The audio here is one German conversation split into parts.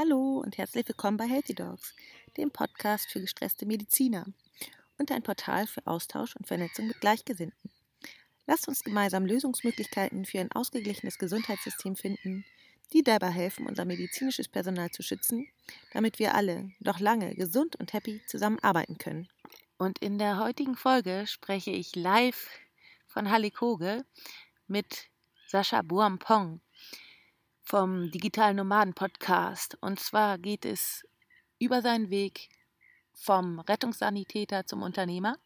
Hallo und herzlich willkommen bei Healthy Dogs, dem Podcast für gestresste Mediziner und ein Portal für Austausch und Vernetzung mit Gleichgesinnten. Lasst uns gemeinsam Lösungsmöglichkeiten für ein ausgeglichenes Gesundheitssystem finden, die dabei helfen, unser medizinisches Personal zu schützen, damit wir alle noch lange gesund und happy zusammenarbeiten können. Und in der heutigen Folge spreche ich live von Halikoge mit Sascha Buampong vom Digitalen Nomaden Podcast. Und zwar geht es über seinen Weg vom Rettungssanitäter zum Unternehmer,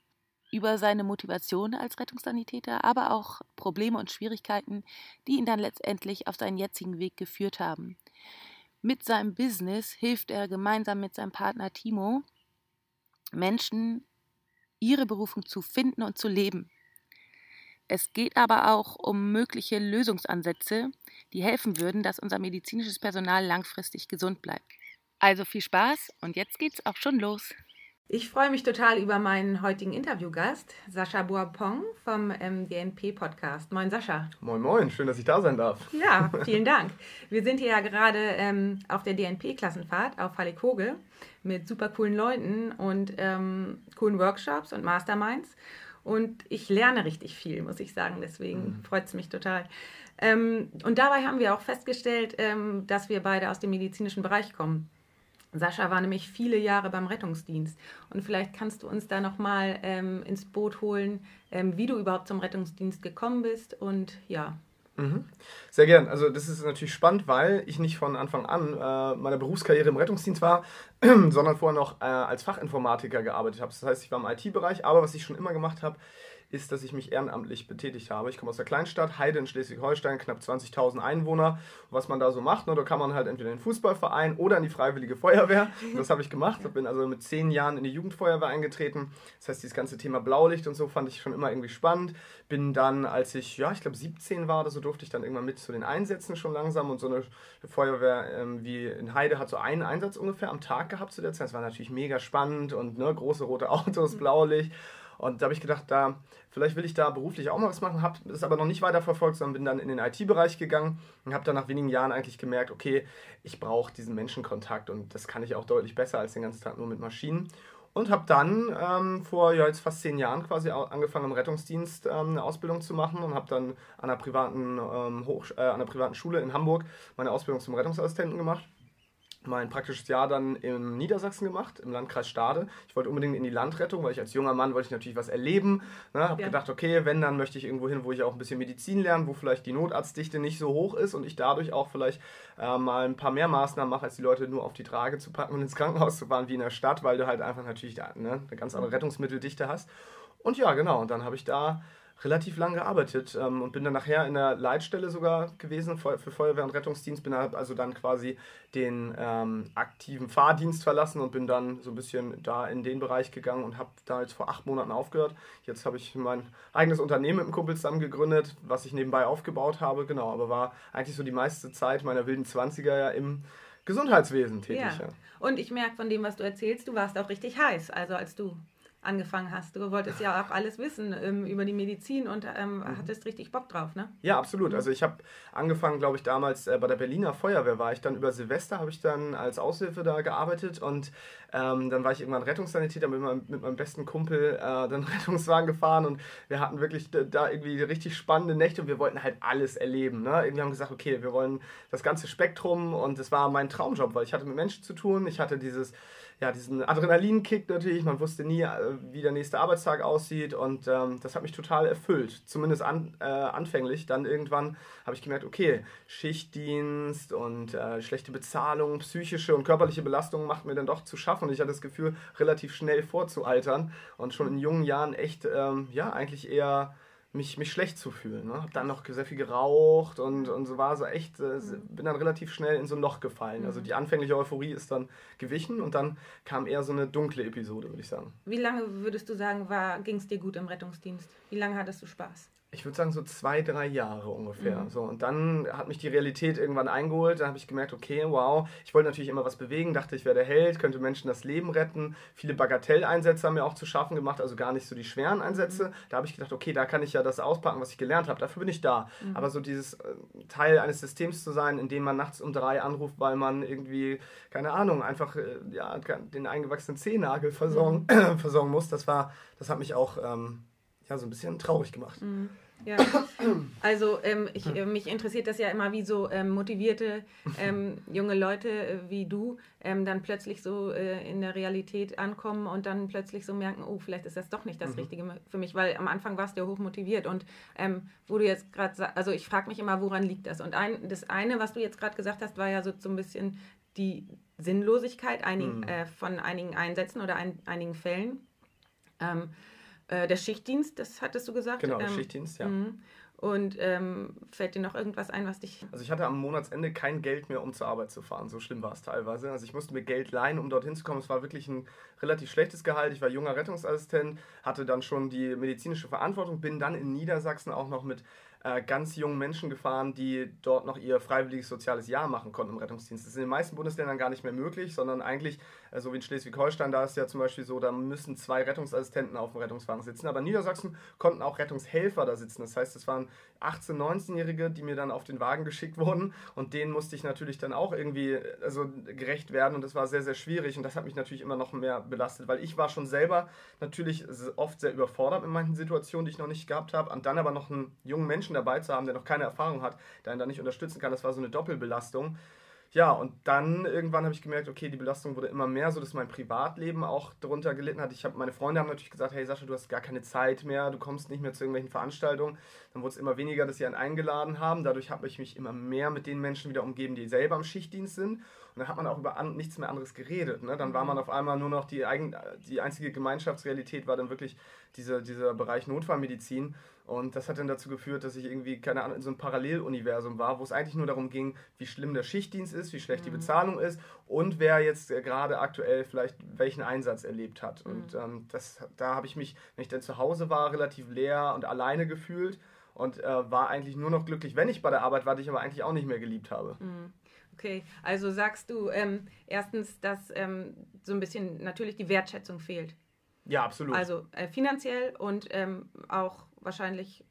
über seine Motivation als Rettungssanitäter, aber auch Probleme und Schwierigkeiten, die ihn dann letztendlich auf seinen jetzigen Weg geführt haben. Mit seinem Business hilft er gemeinsam mit seinem Partner Timo Menschen, ihre Berufung zu finden und zu leben. Es geht aber auch um mögliche Lösungsansätze, die helfen würden, dass unser medizinisches Personal langfristig gesund bleibt. Also viel Spaß und jetzt geht's auch schon los. Ich freue mich total über meinen heutigen Interviewgast, Sascha Boapong vom ähm, DNP-Podcast. Moin, Sascha. Moin, moin, schön, dass ich da sein darf. Ja, vielen Dank. Wir sind hier ja gerade ähm, auf der DNP-Klassenfahrt auf Hallikogel mit super coolen Leuten und ähm, coolen Workshops und Masterminds. Und ich lerne richtig viel, muss ich sagen. Deswegen mhm. freut es mich total. Ähm, und dabei haben wir auch festgestellt, ähm, dass wir beide aus dem medizinischen Bereich kommen. Sascha war nämlich viele Jahre beim Rettungsdienst. Und vielleicht kannst du uns da nochmal ähm, ins Boot holen, ähm, wie du überhaupt zum Rettungsdienst gekommen bist. Und ja, Mhm. Sehr gern. Also das ist natürlich spannend, weil ich nicht von Anfang an äh, meiner Berufskarriere im Rettungsdienst war, sondern vorher noch äh, als Fachinformatiker gearbeitet habe. Das heißt, ich war im IT-Bereich, aber was ich schon immer gemacht habe, ist, dass ich mich ehrenamtlich betätigt habe. Ich komme aus der Kleinstadt, Heide in Schleswig-Holstein, knapp 20.000 Einwohner. was man da so macht, ne, da kann man halt entweder in den Fußballverein oder in die Freiwillige Feuerwehr. Das habe ich gemacht. Ich bin also mit zehn Jahren in die Jugendfeuerwehr eingetreten. Das heißt, dieses ganze Thema Blaulicht und so fand ich schon immer irgendwie spannend. Bin dann, als ich, ja, ich glaube 17 war oder so, durfte ich dann irgendwann mit zu den Einsätzen schon langsam. Und so eine Feuerwehr ähm, wie in Heide hat so einen Einsatz ungefähr am Tag gehabt zu der Zeit. Das war natürlich mega spannend und ne, große rote Autos, Blaulicht. Und da habe ich gedacht, da vielleicht will ich da beruflich auch mal was machen, habe es aber noch nicht weiter verfolgt, sondern bin dann in den IT-Bereich gegangen und habe dann nach wenigen Jahren eigentlich gemerkt, okay, ich brauche diesen Menschenkontakt und das kann ich auch deutlich besser als den ganzen Tag nur mit Maschinen. Und habe dann ähm, vor ja, jetzt fast zehn Jahren quasi angefangen im Rettungsdienst ähm, eine Ausbildung zu machen und habe dann an einer, privaten, ähm, Hoch äh, an einer privaten Schule in Hamburg meine Ausbildung zum Rettungsassistenten gemacht mein praktisches Jahr dann in Niedersachsen gemacht, im Landkreis Stade. Ich wollte unbedingt in die Landrettung, weil ich als junger Mann wollte ich natürlich was erleben. Ne, habe ja. gedacht, okay, wenn, dann möchte ich irgendwo hin, wo ich auch ein bisschen Medizin lerne, wo vielleicht die Notarztdichte nicht so hoch ist und ich dadurch auch vielleicht äh, mal ein paar mehr Maßnahmen mache, als die Leute nur auf die Trage zu packen und ins Krankenhaus zu fahren, wie in der Stadt, weil du halt einfach natürlich da, ne, eine ganz andere mhm. Rettungsmitteldichte hast. Und ja, genau, und dann habe ich da relativ lang gearbeitet ähm, und bin dann nachher in der Leitstelle sogar gewesen für, Feuerwehr und Rettungsdienst. Bin also dann quasi den ähm, aktiven Fahrdienst verlassen und bin dann so ein bisschen da in den Bereich gegangen und habe da jetzt vor acht Monaten aufgehört. Jetzt habe ich mein eigenes Unternehmen mit einem Kumpel zusammen gegründet, was ich nebenbei aufgebaut habe. Genau, aber war eigentlich so die meiste Zeit meiner wilden 20er ja im Gesundheitswesen tätig. Ja. ja. Und ich merke von dem, was du erzählst, du warst auch richtig heiß, also als du angefangen hast. Du wolltest ja auch alles wissen ähm, über die Medizin und ähm, mhm. hattest richtig Bock drauf, ne? Ja, absolut. Also ich habe angefangen, glaube ich, damals äh, bei der Berliner Feuerwehr war ich dann über Silvester, habe ich dann als Aushilfe da gearbeitet und ähm, dann war ich irgendwann Rettungssanitäter mit meinem, mit meinem besten Kumpel äh, dann Rettungswagen gefahren und wir hatten wirklich da irgendwie richtig spannende Nächte und wir wollten halt alles erleben. Ne? Irgendwie haben wir gesagt, okay, wir wollen das ganze Spektrum und es war mein Traumjob, weil ich hatte mit Menschen zu tun, ich hatte dieses ja, diesen Adrenalinkick natürlich. Man wusste nie, äh, wie der nächste Arbeitstag aussieht und ähm, das hat mich total erfüllt. Zumindest an, äh, anfänglich. Dann irgendwann habe ich gemerkt, okay, Schichtdienst und äh, schlechte Bezahlung, psychische und körperliche Belastung macht mir dann doch zu schaffen und ich hatte das Gefühl, relativ schnell vorzualtern und schon in jungen Jahren echt, ähm, ja, eigentlich eher mich, mich schlecht zu fühlen. Ne? Hab dann noch sehr viel geraucht und, und so war so echt, äh, mhm. bin dann relativ schnell in so ein Loch gefallen. Also mhm. die anfängliche Euphorie ist dann gewichen und dann kam eher so eine dunkle Episode, würde ich sagen. Wie lange würdest du sagen, ging es dir gut im Rettungsdienst? Wie lange hattest du Spaß? Ich würde sagen, so zwei, drei Jahre ungefähr. Mhm. So, und dann hat mich die Realität irgendwann eingeholt. Dann habe ich gemerkt, okay, wow, ich wollte natürlich immer was bewegen, dachte, ich wäre der Held, könnte Menschen das Leben retten. Viele Bagatelleinsätze haben mir auch zu schaffen gemacht, also gar nicht so die schweren Einsätze. Mhm. Da habe ich gedacht, okay, da kann ich ja das auspacken, was ich gelernt habe. Dafür bin ich da. Mhm. Aber so dieses äh, Teil eines Systems zu sein, in dem man nachts um drei anruft, weil man irgendwie, keine Ahnung, einfach äh, ja, den eingewachsenen Zehennagel versorgen, Mhm. versorgen muss, das war, das hat mich auch ähm, ja, so ein bisschen traurig gemacht. Ja, also ähm, ich, äh, mich interessiert das ja immer, wie so ähm, motivierte ähm, junge Leute äh, wie du ähm, dann plötzlich so äh, in der Realität ankommen und dann plötzlich so merken, oh, vielleicht ist das doch nicht das Mhm. Richtige für mich, weil am Anfang warst du ja hoch motiviert und ähm, wo du jetzt gerade sagst, also ich frage mich immer, woran liegt das? Und ein, das eine, was du jetzt gerade gesagt hast, war ja so, so ein bisschen die Sinnlosigkeit einigen, Mhm. äh, von einigen Einsätzen oder ein, einigen Fällen. Äh, der Schichtdienst, das hattest du gesagt. Genau, der ähm, Schichtdienst, ja. mhm. Und ähm, fällt dir noch irgendwas ein, was dich. Also ich hatte am Monatsende kein Geld mehr, um zur Arbeit zu fahren. So schlimm war es teilweise. Also ich musste mir Geld leihen, um dorthin zu kommen. Es war wirklich ein relativ schlechtes Gehalt. Ich war junger Rettungsassistent, hatte dann schon die medizinische Verantwortung, bin dann in Niedersachsen auch noch mit äh, ganz jungen Menschen gefahren, die dort noch ihr freiwilliges soziales Jahr machen konnten im Rettungsdienst. Das ist in den meisten Bundesländern gar nicht mehr möglich, sondern eigentlich, äh, so wie in Schleswig-Holstein, da ist ja zum Beispiel so, da müssen zwei Rettungsassistenten auf dem Rettungswagen sitzen. Aber in Niedersachsen konnten auch Rettungshelfer da sitzen. Das heißt, es waren 18-, 19-Jährige, die mir dann auf den Wagen geschickt wurden und denen musste ich natürlich dann auch irgendwie also, gerecht werden und das war sehr, sehr schwierig und das hat mich natürlich immer noch mehr belastet, weil ich war schon selber natürlich oft sehr überfordert in manchen Situationen, die ich noch nicht gehabt habe und dann aber noch einen jungen Menschen dabei zu haben, der noch keine Erfahrung hat, der einen da nicht unterstützen kann, das war so eine Doppelbelastung. Ja, und dann irgendwann habe ich gemerkt, okay, die Belastung wurde immer mehr, so dass mein Privatleben auch darunter gelitten hat. Ich habe meine Freunde haben natürlich gesagt, hey Sascha, du hast gar keine Zeit mehr, du kommst nicht mehr zu irgendwelchen Veranstaltungen. Dann wurde es immer weniger, dass sie einen eingeladen haben. Dadurch habe ich mich immer mehr mit den Menschen wieder umgeben, die selber im Schichtdienst sind. Und dann hat man auch über an, nichts mehr anderes geredet. Ne? Dann war man auf einmal nur noch die, eigen, die einzige Gemeinschaftsrealität war dann wirklich diese, dieser Bereich Notfallmedizin. Und das hat dann dazu geführt, dass ich irgendwie, keine Ahnung, in so einem Paralleluniversum war, wo es eigentlich nur darum ging, wie schlimm der Schichtdienst ist, wie schlecht die Bezahlung ist und wer jetzt äh, gerade aktuell vielleicht welchen Einsatz erlebt hat. Und ähm, das, da habe ich mich, wenn ich dann zu Hause war, relativ leer und alleine gefühlt und äh, war eigentlich nur noch glücklich, wenn ich bei der Arbeit war, die ich aber eigentlich auch nicht mehr geliebt habe. Okay, also sagst du ähm, erstens, dass ähm, so ein bisschen natürlich die Wertschätzung fehlt. Ja, absolut. Also äh, finanziell und ähm, auch wahrscheinlich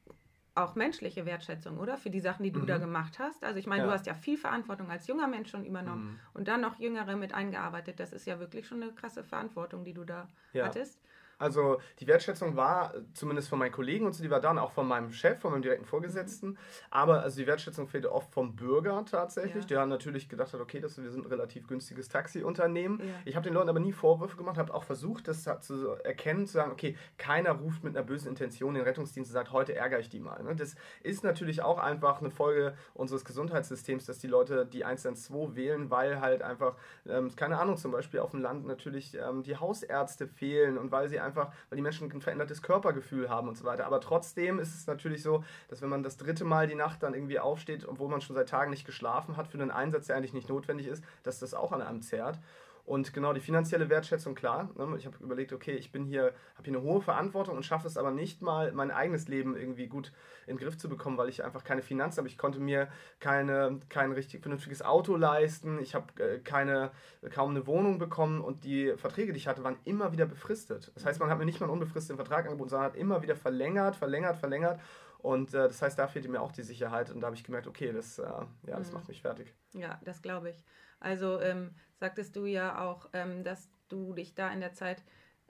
auch menschliche Wertschätzung, oder? Für die Sachen, die du Mhm. da gemacht hast. Also ich meine, Ja. du hast ja viel Verantwortung als junger Mensch schon übernommen Mhm. und dann noch Jüngere mit eingearbeitet. Das ist ja wirklich schon eine krasse Verantwortung, die du da Ja. hattest. Also die Wertschätzung war äh, zumindest von meinen Kollegen und so, die war dann auch von meinem Chef, von meinem direkten Vorgesetzten. Aber also die Wertschätzung fehlte oft vom Bürger tatsächlich, Ja. der natürlich gedacht hat, okay, das, wir sind ein relativ günstiges Taxiunternehmen. Ja. Ich habe den Leuten aber nie Vorwürfe gemacht, habe auch versucht, das zu erkennen, zu sagen, okay, keiner ruft mit einer bösen Intention den Rettungsdienst und sagt, heute ärgere ich die mal. Ne? Das ist natürlich auch einfach eine Folge unseres Gesundheitssystems, dass die Leute die 112 wählen, weil halt einfach, ähm, keine Ahnung, zum Beispiel auf dem Land natürlich ähm, die Hausärzte fehlen und weil sie einfach, weil die Menschen ein verändertes Körpergefühl haben und so weiter. Aber trotzdem ist es natürlich so, dass wenn man das dritte Mal die Nacht dann irgendwie aufsteht, obwohl man schon seit Tagen nicht geschlafen hat, für einen Einsatz, der eigentlich nicht notwendig ist, dass das auch an einem zerrt. Und genau die finanzielle Wertschätzung, klar. ne, Ich habe überlegt, okay, ich bin hier, habe hier eine hohe Verantwortung und schaffe es aber nicht mal, mein eigenes Leben irgendwie gut in den Griff zu bekommen, weil ich einfach keine Finanzen habe. Ich konnte mir keine, kein richtig vernünftiges Auto leisten. Ich habe äh, keine, kaum eine Wohnung bekommen und die Verträge, die ich hatte, waren immer wieder befristet. Das heißt, man hat mir nicht mal einen unbefristeten Vertrag angeboten, sondern hat immer wieder verlängert, verlängert, verlängert. Und äh, das heißt, da fehlte mir auch die Sicherheit und da habe ich gemerkt, okay, das, äh, ja, das Mhm. macht mich fertig. Ja, das glaube ich. Also ähm, sagtest du ja auch, ähm, dass du dich da in der Zeit,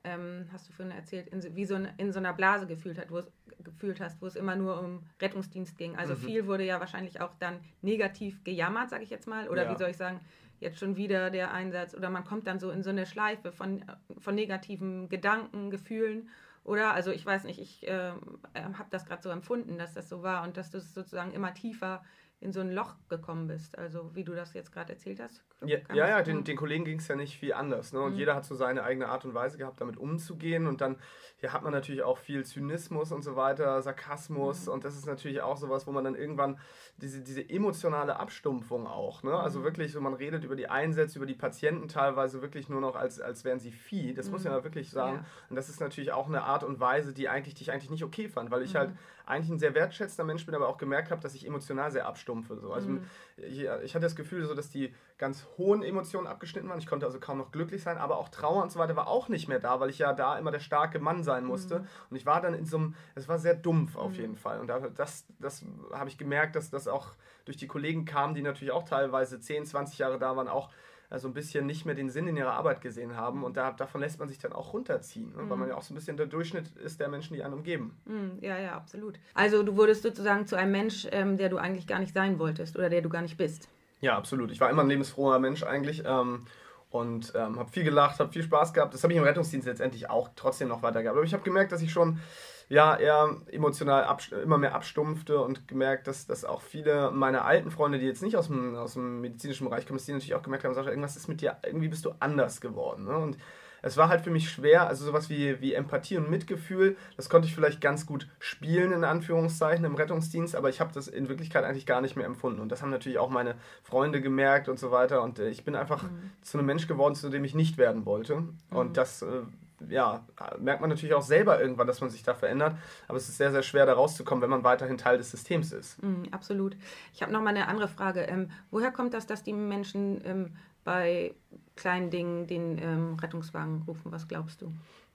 ähm, hast du vorhin erzählt, in, so- wie so in, in so einer Blase gefühlt, hat, wo es, gefühlt hast, wo es immer nur um Rettungsdienst ging. Also Mhm. viel wurde ja wahrscheinlich auch dann negativ gejammert, sage ich jetzt mal. Oder Ja. wie soll ich sagen, jetzt schon wieder der Einsatz. Oder man kommt dann so in so eine Schleife von, von negativen Gedanken, Gefühlen. Oder, also ich weiß nicht, ich ähm, habe das gerade so empfunden, dass das so war und dass das sozusagen immer tiefer in so ein Loch gekommen bist. Also wie du das jetzt gerade erzählt hast. Ja, ja, ja, den, den Kollegen ging es ja nicht viel anders. Ne? Und Mhm. jeder hat so seine eigene Art und Weise gehabt, damit umzugehen. Und dann hier hat man natürlich auch viel Zynismus und so weiter, Sarkasmus. Mhm. Und das ist natürlich auch sowas, wo man dann irgendwann diese, diese emotionale Abstumpfung auch. Ne? Also Mhm. wirklich so, man redet über die Einsätze, über die Patienten teilweise wirklich nur noch, als, als wären sie Vieh. Das muss man ja wirklich sagen. Mhm. Ja. Und das ist natürlich auch eine Art und Weise, die eigentlich, die ich eigentlich nicht okay fand, weil ich Mhm. halt eigentlich ein sehr wertschätzender Mensch bin, aber auch gemerkt habe, dass ich emotional sehr abstumpfe. So. Also Mhm. ich, ich hatte das Gefühl, so, dass die ganz hohen Emotionen abgeschnitten waren. Ich konnte also kaum noch glücklich sein, aber auch Trauer und so weiter war auch nicht mehr da, weil ich ja da immer der starke Mann sein musste. Mhm. Und ich war dann in so einem, es war sehr dumpf auf jeden Fall. Und da, das, das habe ich gemerkt, dass das auch durch die Kollegen kam, die natürlich auch teilweise 10, 20 Jahre da waren, auch so ein bisschen nicht mehr den Sinn in ihrer Arbeit gesehen haben. Und da, davon lässt man sich dann auch runterziehen, ne? weil man ja auch so ein bisschen der Durchschnitt ist der Menschen, die einen umgeben. Mhm, Ja, ja, absolut. Also du wurdest sozusagen zu einem Mensch, ähm, der du eigentlich gar nicht sein wolltest oder der du gar nicht bist. Ja, absolut. Ich war immer ein lebensfroher Mensch eigentlich ähm, und ähm, habe viel gelacht, habe viel Spaß gehabt. Das habe ich im Rettungsdienst letztendlich auch trotzdem noch weitergehabt. Aber ich habe gemerkt, dass ich schon ja, eher emotional immer mehr abstumpfte und gemerkt, dass, dass auch viele meiner alten Freunde, die jetzt nicht aus dem, aus dem medizinischen Bereich kommen, dass die natürlich auch gemerkt haben, Sascha, irgendwas ist mit dir, irgendwie bist du anders geworden. Ne? Und es war halt für mich schwer, also sowas wie, wie Empathie und Mitgefühl, das konnte ich vielleicht ganz gut spielen, in Anführungszeichen, im Rettungsdienst, aber ich habe das in Wirklichkeit eigentlich gar nicht mehr empfunden. Und das haben natürlich auch meine Freunde gemerkt und so weiter. Und äh, ich bin einfach zu einem Mensch geworden, zu dem ich nicht werden wollte. Und das, äh, ja, merkt man natürlich auch selber irgendwann, dass man sich da verändert. Aber es ist sehr, sehr schwer, da rauszukommen, wenn man weiterhin Teil des Systems ist. Mhm, absolut. Ich habe noch mal eine andere Frage. Ähm, woher kommt das, dass die Menschen ähm, bei kleinen Dingen den ähm, Rettungswagen rufen? Was glaubst du?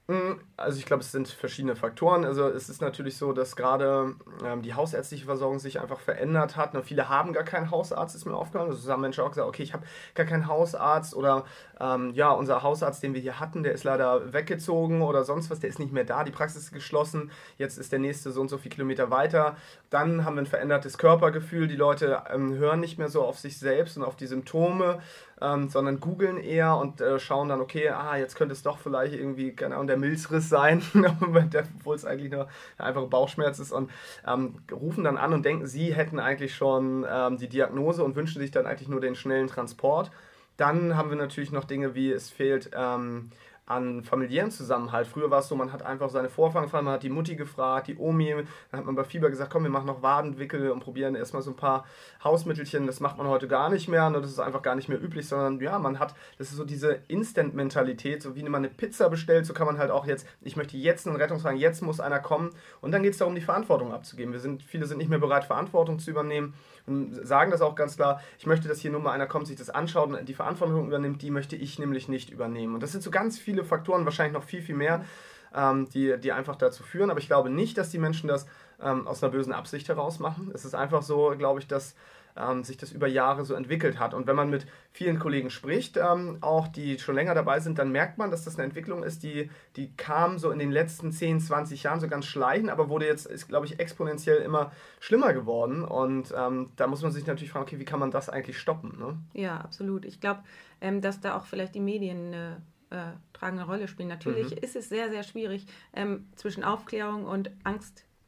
Mm, Also ich glaube, es sind verschiedene Faktoren. Also es ist natürlich so, dass gerade ähm, die hausärztliche Versorgung sich einfach verändert hat. Und viele haben gar keinen Hausarzt, ist mir aufgefallen. Also haben Menschen auch gesagt, okay, ich habe gar keinen Hausarzt oder ähm, ja, unser Hausarzt, den wir hier hatten, der ist leider weggezogen oder sonst was, der ist nicht mehr da, die Praxis ist geschlossen, jetzt ist der nächste so und so viele Kilometer weiter. Dann haben wir ein verändertes Körpergefühl, die Leute ähm, hören nicht mehr so auf sich selbst und auf die Symptome, ähm, sondern googeln eher und äh, schauen dann, okay, ah, jetzt könnte es doch vielleicht irgendwie, keine Ahnung, der Milzriss sein, obwohl es eigentlich nur ein einfacher Bauchschmerz ist und ähm, rufen dann an und denken, sie hätten eigentlich schon ähm, die Diagnose und wünschen sich dann eigentlich nur den schnellen Transport. Dann haben wir natürlich noch Dinge wie, es fehlt ähm, an familiären Zusammenhalt. Früher war es so, man hat einfach seine Vorfahren gefragt, man hat die Mutti gefragt, die Omi, dann hat man bei Fieber gesagt, komm, wir machen noch Wadenwickel und probieren erstmal so ein paar Hausmittelchen. Das macht man heute gar nicht mehr, ne? das ist einfach gar nicht mehr üblich, sondern ja, man hat, das ist so diese Instant-Mentalität, so wie man eine Pizza bestellt, so kann man halt auch jetzt, ich möchte jetzt einen Rettungswagen, jetzt muss einer kommen und dann geht es darum, die Verantwortung abzugeben. Wir sind, viele sind nicht mehr bereit, Verantwortung zu übernehmen und sagen das auch ganz klar, ich möchte, dass hier nur mal einer kommt, sich das anschaut und die Verantwortung übernimmt, die möchte ich nämlich nicht übernehmen. Und das sind so ganz viele Faktoren, wahrscheinlich noch viel, viel mehr, ähm, die, die einfach dazu führen. Aber ich glaube nicht, dass die Menschen das ähm, aus einer bösen Absicht heraus machen. Es ist einfach so, glaube ich, dass ähm, sich das über Jahre so entwickelt hat. Und wenn man mit vielen Kollegen spricht, ähm, auch die schon länger dabei sind, dann merkt man, dass das eine Entwicklung ist, die, die kam so in den letzten 10, 20 Jahren so ganz schleichend, aber wurde jetzt, ist, glaube ich, exponentiell immer schlimmer geworden. Und ähm, da muss man sich natürlich fragen, okay, wie kann man das eigentlich stoppen? Ne? Ja, absolut. Ich glaube, ähm, dass da auch vielleicht die Medien eine äh, tragende Rolle spielen. Natürlich Mhm. ist es sehr, sehr schwierig ähm, zwischen Aufklärung und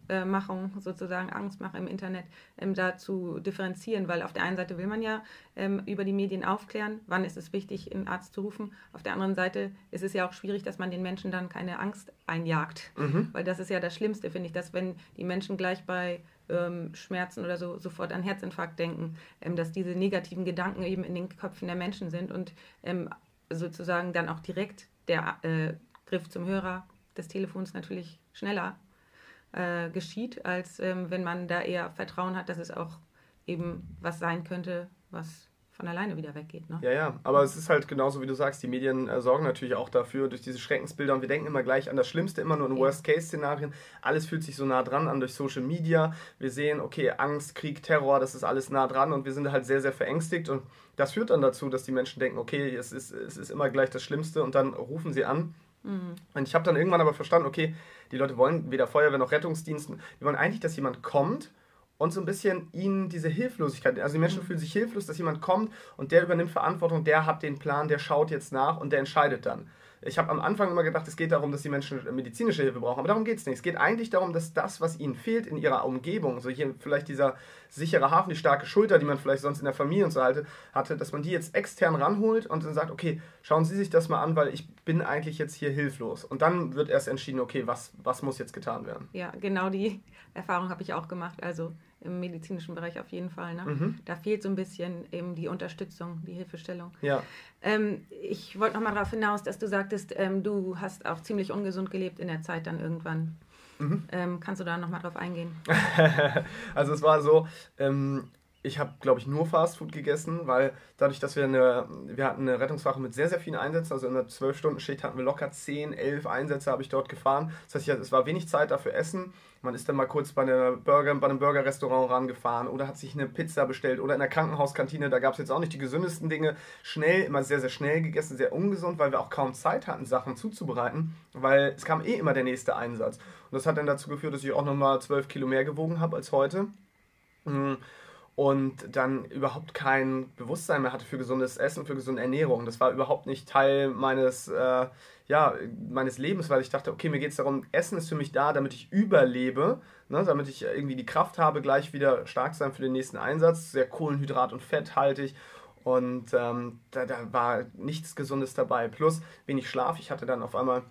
Angstmachung, sozusagen Angstmache im Internet, ähm, da zu differenzieren, weil auf der einen Seite will man ja ähm, über die Medien aufklären, wann ist es wichtig, einen Arzt zu rufen. Auf der anderen Seite ist es ja auch schwierig, dass man den Menschen dann keine Angst einjagt, Mhm. weil das ist ja das Schlimmste, finde ich, dass wenn die Menschen gleich bei ähm, Schmerzen oder so sofort an Herzinfarkt denken, ähm, dass diese negativen Gedanken eben in den Köpfen der Menschen sind und ähm, sozusagen dann auch direkt der äh, Griff zum Hörer des Telefons natürlich schneller äh, geschieht, als ähm, wenn man da eher Vertrauen hat, dass es auch eben was sein könnte, was von alleine wieder weggeht. Ne? Ja, ja, aber es ist halt genauso, wie du sagst, die Medien äh, sorgen natürlich auch dafür, durch diese Schreckensbilder und wir denken immer gleich an das Schlimmste, immer nur in Ja. Worst-Case-Szenarien. Alles fühlt sich so nah dran an durch Social Media. Wir sehen, okay, Angst, Krieg, Terror, das ist alles nah dran und wir sind halt sehr, sehr verängstigt und das führt dann dazu, dass die Menschen denken, okay, es ist, es ist immer gleich das Schlimmste und dann rufen sie an. Und ich habe dann irgendwann aber verstanden, okay, die Leute wollen weder Feuerwehr noch Rettungsdiensten, die wollen eigentlich, dass jemand kommt und so ein bisschen ihnen diese Hilflosigkeit, also die Menschen fühlen sich hilflos, dass jemand kommt und der übernimmt Verantwortung, der hat den Plan, der schaut jetzt nach und der entscheidet dann. ich habe am Anfang immer gedacht, es geht darum, dass die Menschen medizinische Hilfe brauchen, aber darum geht es nicht. Es geht eigentlich darum, dass das, was ihnen fehlt in ihrer Umgebung, so hier vielleicht dieser sichere Hafen, die starke Schulter, die man vielleicht sonst in der Familie und so hatte, hatte, dass man die jetzt extern ranholt und dann sagt, okay, schauen Sie sich das mal an, weil ich bin eigentlich jetzt hier hilflos. Und dann wird erst entschieden, okay, was, was muss jetzt getan werden. Ja, genau die Erfahrung habe ich auch gemacht. Also im medizinischen Bereich auf jeden Fall. Ne? Mhm. Da fehlt so ein bisschen eben die Unterstützung, die Hilfestellung. Ja. Ähm, ich wollte noch mal darauf hinaus, dass du sagtest, ähm, du hast auch ziemlich ungesund gelebt in der Zeit dann irgendwann. Mhm. Ähm, kannst du da noch mal drauf eingehen? also es war so, ähm, ich habe, glaube ich, nur Fastfood gegessen, weil dadurch, dass wir eine, wir hatten eine Rettungswache mit sehr, sehr vielen Einsätzen, also in einer 12-Stunden-Schicht hatten wir locker 10, 11 Einsätze, habe ich dort gefahren. Das heißt, es war wenig Zeit dafür Essen. Man ist dann mal kurz bei, einer Burger, bei einem Burger-Restaurant rangefahren oder hat sich eine Pizza bestellt oder in der Krankenhauskantine, da gab es jetzt auch nicht die gesündesten Dinge. Schnell, immer sehr, sehr schnell gegessen, sehr ungesund, weil wir auch kaum Zeit hatten, Sachen zuzubereiten, weil es kam eh immer der nächste Einsatz. Und das hat dann dazu geführt, dass ich auch nochmal 12 Kilo mehr gewogen habe als heute. Mhm und dann überhaupt kein Bewusstsein mehr hatte für gesundes Essen, für gesunde Ernährung. Das war überhaupt nicht Teil meines, äh, ja, meines Lebens, weil ich dachte, okay, mir geht es darum, Essen ist für mich da, damit ich überlebe, ne, damit ich irgendwie die Kraft habe, gleich wieder stark sein für den nächsten Einsatz, sehr Kohlenhydrat- und fetthaltig. Und ähm, da, da war nichts Gesundes dabei. Plus wenig Schlaf. Ich hatte dann auf einmal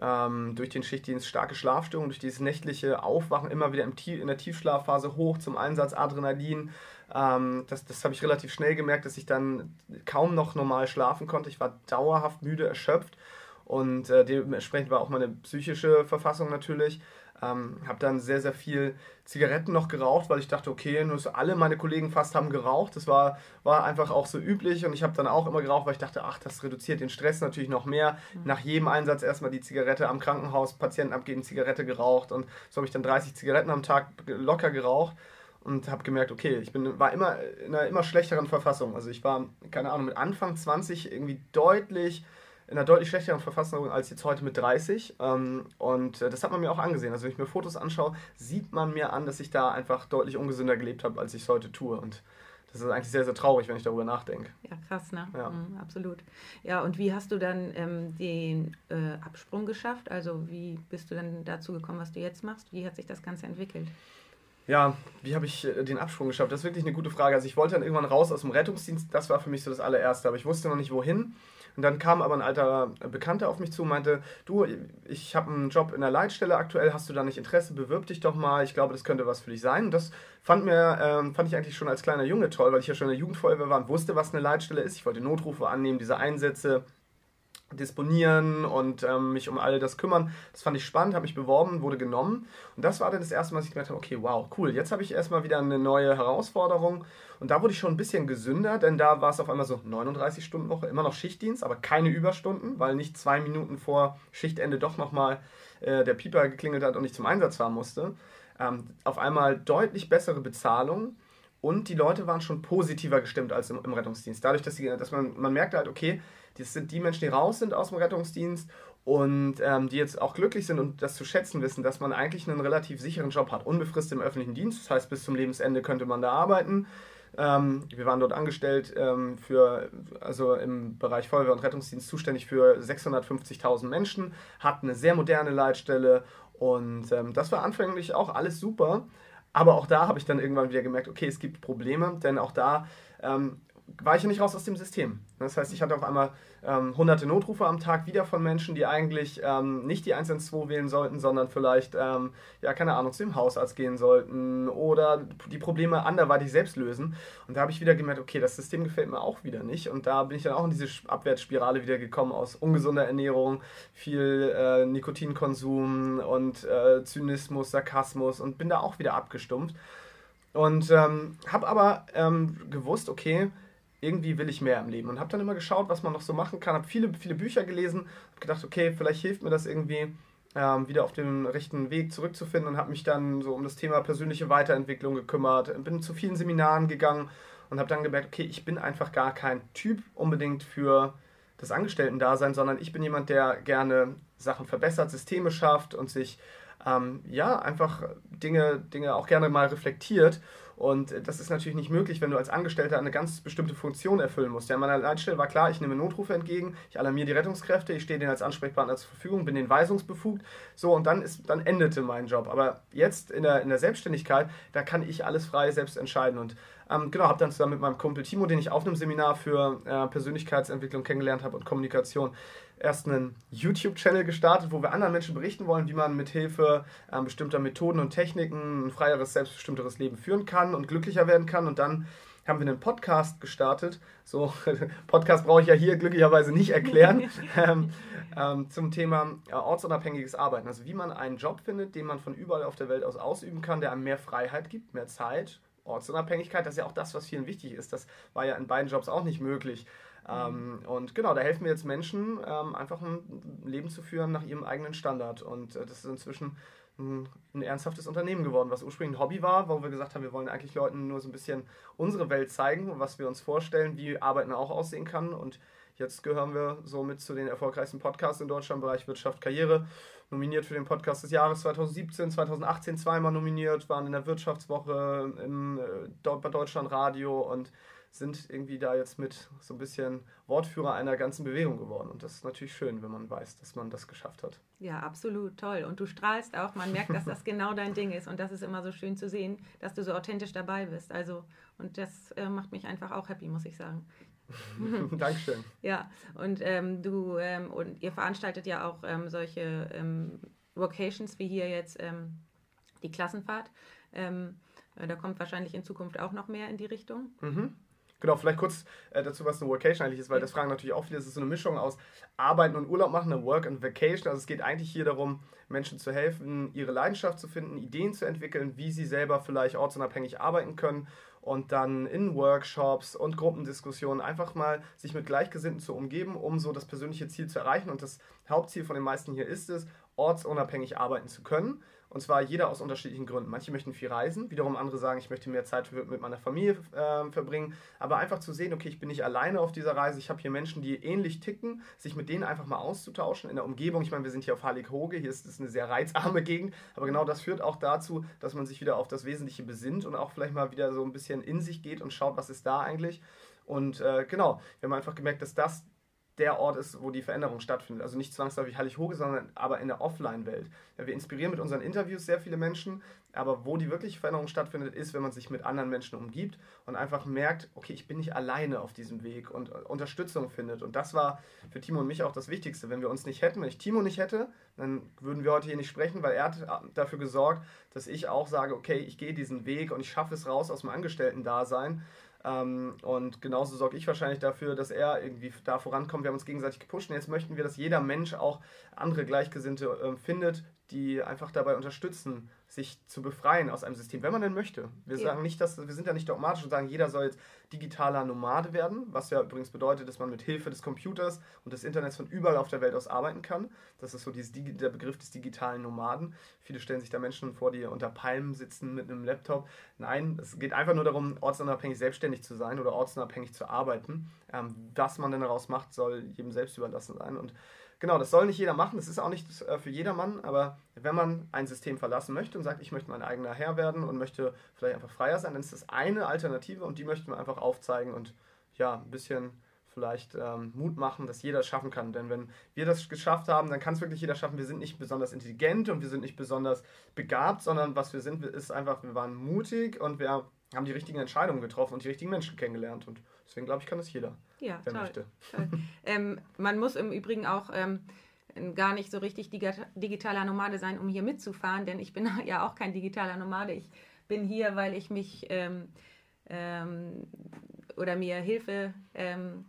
ähm, durch den Schichtdienst starke Schlafstörungen, durch dieses nächtliche Aufwachen immer wieder in der Tiefschlafphase hoch zum Einsatz Adrenalin, ähm, das das habe ich relativ schnell gemerkt, dass ich dann kaum noch normal schlafen konnte. Ich war dauerhaft müde, erschöpft und äh, dementsprechend war auch meine psychische Verfassung natürlich. Ähm, habe dann sehr, sehr viel Zigaretten noch geraucht, weil ich dachte, okay, nur so alle meine Kollegen fast haben geraucht. Das war, war einfach auch so üblich und ich habe dann auch immer geraucht, weil ich dachte, ach, das reduziert den Stress natürlich noch mehr. Mhm. Nach jedem Einsatz erstmal die Zigarette am Krankenhaus, Patienten abgeben, Zigarette geraucht und so habe ich dann 30 Zigaretten am Tag locker geraucht und habe gemerkt, okay, ich bin, war immer in einer immer schlechteren Verfassung. Also ich war, keine Ahnung, mit Anfang 20 irgendwie deutlich in einer deutlich schlechteren Verfassung als jetzt heute mit 30. Ähm, und äh, das hat man mir auch angesehen. Also wenn ich mir Fotos anschaue, sieht man mir an, dass ich da einfach deutlich ungesünder gelebt habe, als ich es heute tue. Und das ist eigentlich sehr, sehr traurig, wenn ich darüber nachdenke. Ja, krass, ne? Ja. Mhm, absolut. Ja, und wie hast du dann ähm, den äh, Absprung geschafft? Also wie bist du dann dazu gekommen, was du jetzt machst? Wie hat sich das Ganze entwickelt? Ja, wie habe ich äh, den Absprung geschafft? Das ist wirklich eine gute Frage. Also ich wollte dann irgendwann raus aus dem Rettungsdienst, das war für mich so das allererste, aber ich wusste noch nicht wohin. Und dann kam aber ein alter Bekannter auf mich zu und meinte, du, ich habe einen Job in der Leitstelle aktuell, hast du da nicht Interesse, bewirb dich doch mal, ich glaube, das könnte was für dich sein. Und das fand, mir, ähm, fand ich eigentlich schon als kleiner Junge toll, weil ich ja schon in der Jugendfeuerwehr war und wusste, was eine Leitstelle ist. Ich wollte Notrufe annehmen, diese Einsätze disponieren und ähm, mich um all das kümmern. Das fand ich spannend, habe mich beworben, wurde genommen. Und das war dann das erste Mal, dass ich gedacht habe, okay, wow, cool, jetzt habe ich erstmal wieder eine neue Herausforderung. Und da wurde ich schon ein bisschen gesünder, denn da war es auf einmal so 39 Stunden Woche, immer noch Schichtdienst, aber keine Überstunden, weil nicht zwei Minuten vor Schichtende doch nochmal äh, der Pieper geklingelt hat und ich zum Einsatz fahren musste. Ähm, auf einmal deutlich bessere Bezahlung und die Leute waren schon positiver gestimmt als im, im Rettungsdienst. Dadurch, dass, sie, dass man, man merkte halt, okay, das sind die Menschen, die raus sind aus dem Rettungsdienst und ähm, die jetzt auch glücklich sind und das zu schätzen wissen, dass man eigentlich einen relativ sicheren Job hat, unbefristet im öffentlichen Dienst. Das heißt, bis zum Lebensende könnte man da arbeiten. Ähm, wir waren dort angestellt ähm, für, also im Bereich Feuerwehr und Rettungsdienst zuständig für 650.000 Menschen, hatten eine sehr moderne Leitstelle und ähm, das war anfänglich auch alles super. Aber auch da habe ich dann irgendwann wieder gemerkt, okay, es gibt Probleme, denn auch da ähm, war ich ja nicht raus aus dem System. Das heißt, ich hatte auf einmal ähm, hunderte Notrufe am Tag wieder von Menschen, die eigentlich ähm, nicht die 112 wählen sollten, sondern vielleicht, ähm, ja, keine Ahnung, zu dem Hausarzt gehen sollten oder die Probleme anderweitig selbst lösen. Und da habe ich wieder gemerkt, okay, das System gefällt mir auch wieder nicht. Und da bin ich dann auch in diese Abwärtsspirale wieder gekommen aus ungesunder Ernährung, viel äh, Nikotinkonsum und äh, Zynismus, Sarkasmus und bin da auch wieder abgestumpft. Und ähm, habe aber ähm, gewusst, okay, irgendwie will ich mehr im Leben. Und habe dann immer geschaut, was man noch so machen kann, habe viele, viele Bücher gelesen, habe gedacht, okay, vielleicht hilft mir das irgendwie, ähm, wieder auf den rechten Weg zurückzufinden und habe mich dann so um das Thema persönliche Weiterentwicklung gekümmert, bin zu vielen Seminaren gegangen und habe dann gemerkt, okay, ich bin einfach gar kein Typ unbedingt für das Angestellten-Dasein, sondern ich bin jemand, der gerne Sachen verbessert, Systeme schafft und sich ähm, ja einfach Dinge, Dinge auch gerne mal reflektiert Und das ist natürlich nicht möglich, wenn du als Angestellter eine ganz bestimmte Funktion erfüllen musst. Ja, an meiner Leitstelle war klar, ich nehme Notrufe entgegen, ich alarmiere die Rettungskräfte, ich stehe denen als Ansprechpartner zur Verfügung, bin den weisungsbefugt. So, und dann, ist, dann endete mein Job. Aber jetzt in der, in der Selbstständigkeit, da kann ich alles frei selbst entscheiden. Und ähm, genau, habe dann zusammen mit meinem Kumpel Timo, den ich auf einem Seminar für äh, Persönlichkeitsentwicklung kennengelernt habe und Kommunikation, erst einen YouTube-Channel gestartet, wo wir anderen Menschen berichten wollen, wie man mit Hilfe äh, bestimmter Methoden und Techniken ein freieres, selbstbestimmteres Leben führen kann und glücklicher werden kann. Und dann haben wir einen Podcast gestartet. So, Podcast brauche ich ja hier glücklicherweise nicht erklären. ähm, ähm, zum Thema äh, ortsunabhängiges Arbeiten. Also wie man einen Job findet, den man von überall auf der Welt aus ausüben kann, der einem mehr Freiheit gibt, mehr Zeit, Ortsunabhängigkeit. Das ist ja auch das, was vielen wichtig ist. Das war ja in beiden Jobs auch nicht möglich. Ähm, und genau, da helfen wir jetzt Menschen, ähm, einfach ein Leben zu führen nach ihrem eigenen Standard. Und äh, das ist inzwischen ein, ein, ernsthaftes Unternehmen geworden, was ursprünglich ein Hobby war, wo wir gesagt haben, wir wollen eigentlich Leuten nur so ein bisschen unsere Welt zeigen, was wir uns vorstellen, wie Arbeiten auch aussehen kann. Und jetzt gehören wir somit zu den erfolgreichsten Podcasts in Deutschland im Bereich Wirtschaft, Karriere. Nominiert für den Podcast des Jahres 2017, 2018 zweimal nominiert, waren in der Wirtschaftswoche im, äh, bei Deutschland Radio und sind irgendwie da jetzt mit so ein bisschen Wortführer einer ganzen Bewegung geworden. Und das ist natürlich schön, wenn man weiß, dass man das geschafft hat. Ja, absolut, toll. Und du strahlst auch, man merkt, dass das genau dein Ding ist. Und das ist immer so schön zu sehen, dass du so authentisch dabei bist. Also, und das äh, macht mich einfach auch happy, muss ich sagen. Dankeschön. Ja, und ähm, du ähm, und ihr veranstaltet ja auch ähm, solche ähm, Vocations wie hier jetzt ähm, die Klassenfahrt. Ähm, äh, da kommt wahrscheinlich in Zukunft auch noch mehr in die Richtung. Mhm. Genau, vielleicht kurz äh, dazu, was eine Workation eigentlich ist, weil das fragen natürlich auch viele. Es ist so eine Mischung aus Arbeiten und Urlaub machen, eine Work and Vacation. Also es geht eigentlich hier darum, Menschen zu helfen, ihre Leidenschaft zu finden, Ideen zu entwickeln, wie sie selber vielleicht ortsunabhängig arbeiten können und dann in Workshops und Gruppendiskussionen einfach mal sich mit Gleichgesinnten zu umgeben, um so das persönliche Ziel zu erreichen. Und das Hauptziel von den meisten hier ist es, ortsunabhängig arbeiten zu können. Und zwar jeder aus unterschiedlichen Gründen. Manche möchten viel reisen, wiederum andere sagen, ich möchte mehr Zeit mit meiner Familie äh, verbringen. Aber einfach zu sehen, okay, ich bin nicht alleine auf dieser Reise, ich habe hier Menschen, die ähnlich ticken, sich mit denen einfach mal auszutauschen in der Umgebung. Ich meine, wir sind hier auf Hallig-Hoge, hier ist es eine sehr reizarme Gegend, aber genau das führt auch dazu, dass man sich wieder auf das Wesentliche besinnt und auch vielleicht mal wieder so ein bisschen in sich geht und schaut, was ist da eigentlich. Und äh, genau, wir haben einfach gemerkt, dass das der Ort ist, wo die Veränderung stattfindet. Also nicht zwangsläufig Hallig-Hoge, sondern aber in der Offline-Welt. Ja, wir inspirieren mit unseren Interviews sehr viele Menschen, aber wo die wirkliche Veränderung stattfindet, ist, wenn man sich mit anderen Menschen umgibt und einfach merkt, okay, ich bin nicht alleine auf diesem Weg und Unterstützung findet. Und das war für Timo und mich auch das Wichtigste. Wenn wir uns nicht hätten, wenn ich Timo nicht hätte, dann würden wir heute hier nicht sprechen, weil er hat dafür gesorgt, dass ich auch sage, okay, ich gehe diesen Weg und ich schaffe es raus aus dem Angestellten-Dasein ähm, und genauso sorge ich wahrscheinlich dafür, dass er irgendwie da vorankommt. Wir haben uns gegenseitig gepusht und jetzt möchten wir, dass jeder Mensch auch andere Gleichgesinnte äh, findet, die einfach dabei unterstützen, sich zu befreien aus einem System, wenn man denn möchte. Wir ja. sagen nicht, dass wir sind ja nicht dogmatisch und sagen, jeder soll jetzt digitaler Nomade werden, was ja übrigens bedeutet, dass man mit Hilfe des Computers und des Internets von überall auf der Welt aus arbeiten kann. Das ist so dieses, der Begriff des digitalen Nomaden. Viele stellen sich da Menschen vor, die unter Palmen sitzen mit einem Laptop. Nein, es geht einfach nur darum, ortsunabhängig selbstständig zu sein oder ortsunabhängig zu arbeiten. Ähm, was man denn daraus macht, soll jedem selbst überlassen sein und Genau, das soll nicht jeder machen, das ist auch nicht äh, für jedermann, aber wenn man ein System verlassen möchte und sagt, ich möchte mein eigener Herr werden und möchte vielleicht einfach freier sein, dann ist das eine Alternative und die möchten wir einfach aufzeigen und ja, ein bisschen vielleicht ähm, Mut machen, dass jeder es schaffen kann. Denn wenn wir das geschafft haben, dann kann es wirklich jeder schaffen. Wir sind nicht besonders intelligent und wir sind nicht besonders begabt, sondern was wir sind, ist einfach, wir waren mutig und wir haben die richtigen Entscheidungen getroffen und die richtigen Menschen kennengelernt. Und deswegen glaube ich, kann das jeder, ja, wer toll, möchte. Toll. ähm, man muss im Übrigen auch ähm, gar nicht so richtig digitaler Nomade sein, um hier mitzufahren, denn ich bin ja auch kein digitaler Nomade. Ich bin hier, weil ich mich ähm, ähm oder mir Hilfe ähm,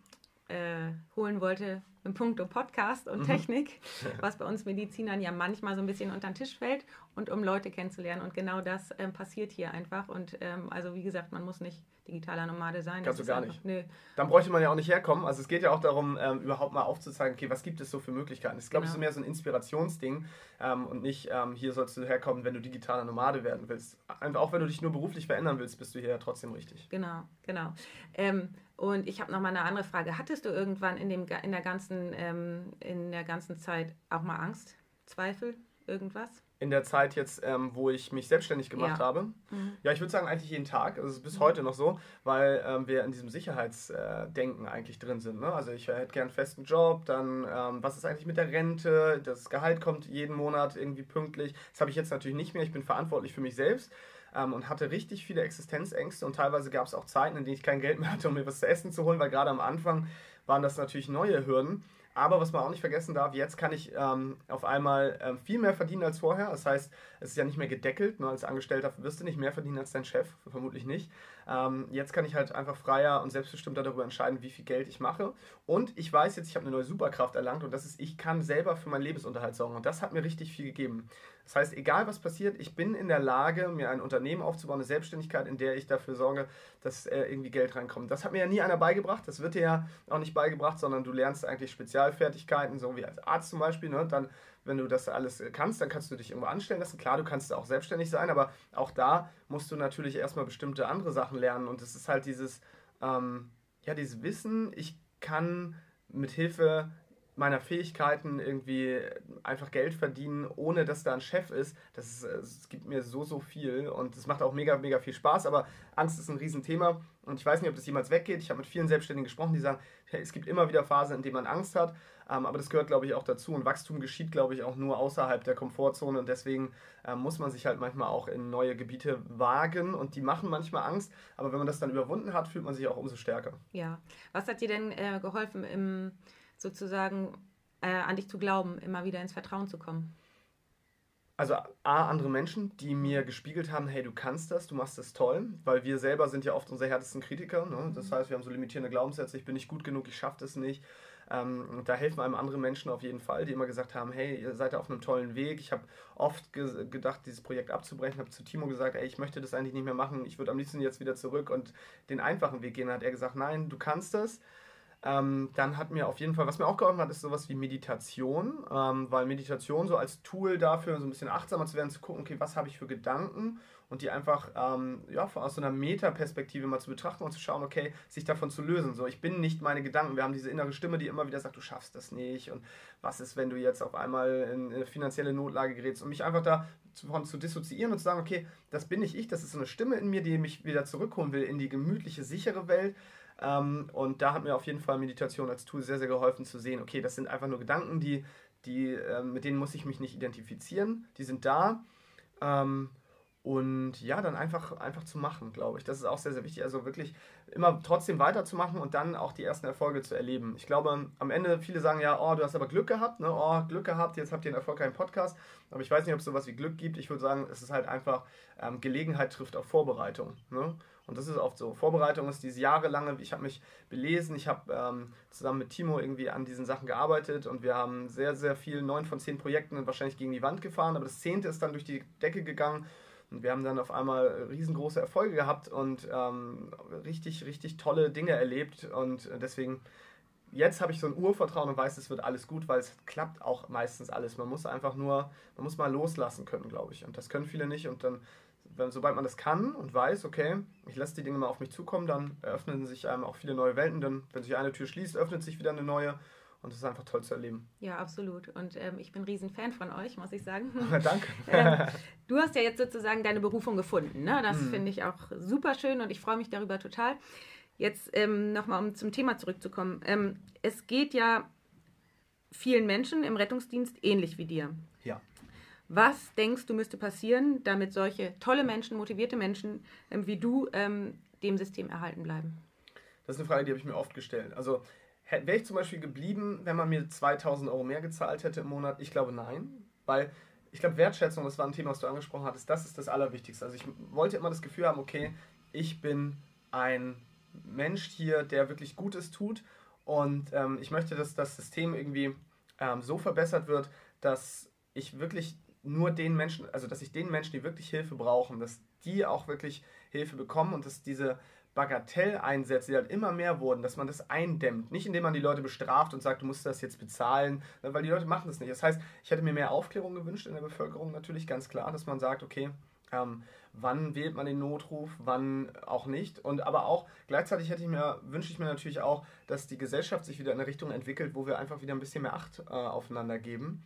äh, holen wollte im Punkto Podcast und mhm. Technik, was bei uns Medizinern ja manchmal so ein bisschen unter den Tisch fällt und um Leute kennenzulernen. Und genau das ähm, passiert hier einfach. Und ähm, also wie gesagt, man muss nicht digitaler Nomade sein. Kannst du gar einfach, nicht. Nö. Dann bräuchte man ja auch nicht herkommen. Also es geht ja auch darum, ähm, überhaupt mal aufzuzeigen, okay, was gibt es so für Möglichkeiten. Ich glaube, es genau. ist mehr so ein Inspirationsding ähm, und nicht, ähm, hier sollst du herkommen, wenn du digitaler Nomade werden willst. Einfach auch wenn du dich nur beruflich verändern willst, bist du hier ja trotzdem richtig. Genau, genau. Ähm, und ich habe noch mal eine andere Frage. Hattest du irgendwann in, dem, in, der ganzen, ähm, in der ganzen Zeit auch mal Angst, Zweifel? irgendwas? In der Zeit jetzt, ähm, wo ich mich selbstständig gemacht Ja. habe. Mhm. Ja, ich würde sagen eigentlich jeden Tag. Also es ist bis heute noch so, weil ähm, wir in diesem Sicherheitsdenken eigentlich drin sind. Ne? Also ich hätte gern einen festen Job, dann ähm, was ist eigentlich mit der Rente? Das Gehalt kommt jeden Monat irgendwie pünktlich. Das habe ich jetzt natürlich nicht mehr. Ich bin verantwortlich für mich selbst ähm, und hatte richtig viele Existenzängste und teilweise gab es auch Zeiten, in denen ich kein Geld mehr hatte, um mir was zu essen zu holen, weil gerade am Anfang waren das natürlich neue Hürden. Aber was man auch nicht vergessen darf, jetzt kann ich ähm, auf einmal ähm, viel mehr verdienen als vorher. Das heißt, es ist ja nicht mehr gedeckelt. Nur als Angestellter wirst du nicht mehr verdienen als dein Chef, vermutlich nicht. Ähm, jetzt kann ich halt einfach freier und selbstbestimmter darüber entscheiden, wie viel Geld ich mache. Und ich weiß jetzt, ich habe eine neue Superkraft erlangt und das ist, ich kann selber für meinen Lebensunterhalt sorgen. Und das hat mir richtig viel gegeben. Das heißt, egal was passiert, ich bin in der Lage, mir ein Unternehmen aufzubauen, eine Selbstständigkeit, in der ich dafür sorge, dass äh, irgendwie Geld reinkommt. Das hat mir ja nie einer beigebracht. Das wird dir ja auch nicht beigebracht, sondern du lernst eigentlich Spezialfertigkeiten, so wie als Arzt zum Beispiel. Ne? Dann, wenn du das alles äh, kannst, dann kannst du dich irgendwo anstellen lassen. Klar, du kannst auch selbstständig sein, aber auch da musst du natürlich erstmal bestimmte andere Sachen lernen. Und es ist halt dieses, ähm, ja, dieses Wissen, ich kann mit Hilfe meiner Fähigkeiten irgendwie einfach Geld verdienen, ohne dass da ein Chef ist, das, ist, es gibt mir so, so viel und es macht auch mega, mega viel Spaß, aber Angst ist ein Riesenthema und ich weiß nicht, ob das jemals weggeht. Ich habe mit vielen Selbstständigen gesprochen, die sagen, es gibt immer wieder Phasen, in denen man Angst hat, ähm, aber das gehört, glaube ich, auch dazu und Wachstum geschieht, glaube ich, auch nur außerhalb der Komfortzone und deswegen ähm, muss man sich halt manchmal auch in neue Gebiete wagen und die machen manchmal Angst, aber wenn man das dann überwunden hat, fühlt man sich auch umso stärker. Ja. Was hat dir denn äh, geholfen, im, sozusagen äh, an dich zu glauben, immer wieder ins Vertrauen zu kommen? Also A, andere Menschen, die mir gespiegelt haben, hey, du kannst das, du machst das toll, weil wir selber sind ja oft unsere härtesten Kritiker. Ne? Das heißt, wir haben so limitierende Glaubenssätze, ich bin nicht gut genug, ich schaffe das nicht. Ähm, da helfen einem andere Menschen auf jeden Fall, die immer gesagt haben, hey, ihr seid auf einem tollen Weg. Ich habe oft ge gedacht, dieses Projekt abzubrechen, habe zu Timo gesagt, ey, ich möchte das eigentlich nicht mehr machen, ich würde am liebsten jetzt wieder zurück und den einfachen Weg gehen. Dann hat er gesagt, nein, du kannst das. Ähm, dann hat mir auf jeden Fall, was mir auch geholfen hat, ist sowas wie Meditation, ähm, weil Meditation so als Tool dafür, so ein bisschen achtsamer zu werden, zu gucken, okay, was habe ich für Gedanken und die einfach ähm, ja, aus so einer Metaperspektive mal zu betrachten und zu schauen, okay, sich davon zu lösen. So, ich bin nicht meine Gedanken. Wir haben diese innere Stimme, die immer wieder sagt, du schaffst das nicht und was ist, wenn du jetzt auf einmal in eine finanzielle Notlage gerätst und mich einfach davon zu dissoziieren und zu sagen, okay, das bin nicht ich, das ist so eine Stimme in mir, die mich wieder zurückholen will in die gemütliche, sichere Welt. Ähm, und da hat mir auf jeden Fall Meditation als Tool sehr, sehr geholfen zu sehen, okay, das sind einfach nur Gedanken, die, die, äh, mit denen muss ich mich nicht identifizieren, die sind da. Ähm, und ja, dann einfach, einfach zu machen, glaube ich. Das ist auch sehr, sehr wichtig. Also wirklich immer trotzdem weiterzumachen und dann auch die ersten Erfolge zu erleben. Ich glaube, am Ende, viele sagen ja, oh, du hast aber Glück gehabt, ne? Oh, Glück gehabt, jetzt habt ihr einen erfolgreichen Podcast. Aber ich weiß nicht, ob es sowas wie Glück gibt. Ich würde sagen, es ist halt einfach, ähm, Gelegenheit trifft auf Vorbereitung. Ne? Und das ist oft so. Vorbereitung ist diese jahrelange, ich habe mich belesen, ich habe ähm, zusammen mit Timo irgendwie an diesen Sachen gearbeitet und wir haben sehr, sehr viel, neun von zehn Projekten wahrscheinlich gegen die Wand gefahren, aber das zehnte ist dann durch die Decke gegangen und wir haben dann auf einmal riesengroße Erfolge gehabt und ähm, richtig, richtig tolle Dinge erlebt und deswegen jetzt habe ich so ein Urvertrauen und weiß, es wird alles gut, weil es klappt auch meistens alles. Man muss einfach nur, man muss mal loslassen können, glaube ich. Und das können viele nicht. Und dann, sobald man das kann und weiß, okay, ich lasse die Dinge mal auf mich zukommen, dann eröffnen sich einem auch viele neue Welten. Denn wenn sich eine Tür schließt, öffnet sich wieder eine neue. Und das ist einfach toll zu erleben. Ja, absolut. Und ähm, ich bin ein Riesenfan von euch, muss ich sagen. Danke. ähm, du hast ja jetzt sozusagen deine Berufung gefunden. Ne? Das Mhm. finde ich auch super schön und ich freue mich darüber total. Jetzt ähm, nochmal, um zum Thema zurückzukommen. Ähm, es geht ja vielen Menschen im Rettungsdienst ähnlich wie dir. Ja. Was denkst du müsste passieren, damit solche tolle Menschen, motivierte Menschen ähm, wie du ähm, dem System erhalten bleiben? Das ist eine Frage, die habe ich mir oft gestellt. Also wäre ich zum Beispiel geblieben, wenn man mir 2000 Euro mehr gezahlt hätte im Monat? Ich glaube nein, weil ich glaube Wertschätzung, das war ein Thema, was du angesprochen hattest, das ist das Allerwichtigste. Also ich wollte immer das Gefühl haben, okay, ich bin ein Mensch hier, der wirklich Gutes tut und ähm, ich möchte, dass das System irgendwie ähm, so verbessert wird, dass ich wirklich nur den Menschen, also dass ich den Menschen, die wirklich Hilfe brauchen, dass die auch wirklich Hilfe bekommen und dass diese Bagatelleinsätze, die halt immer mehr wurden, dass man das eindämmt. Nicht indem man die Leute bestraft und sagt, du musst das jetzt bezahlen, ne, weil die Leute machen das nicht. Das heißt, ich hätte mir mehr Aufklärung gewünscht in der Bevölkerung natürlich, ganz klar, dass man sagt, okay, ähm, wann wählt man den Notruf, wann auch nicht. Und aber auch gleichzeitig hätte ich mir, wünsche ich mir natürlich auch, dass die Gesellschaft sich wieder in eine Richtung entwickelt, wo wir einfach wieder ein bisschen mehr Acht äh, aufeinander geben.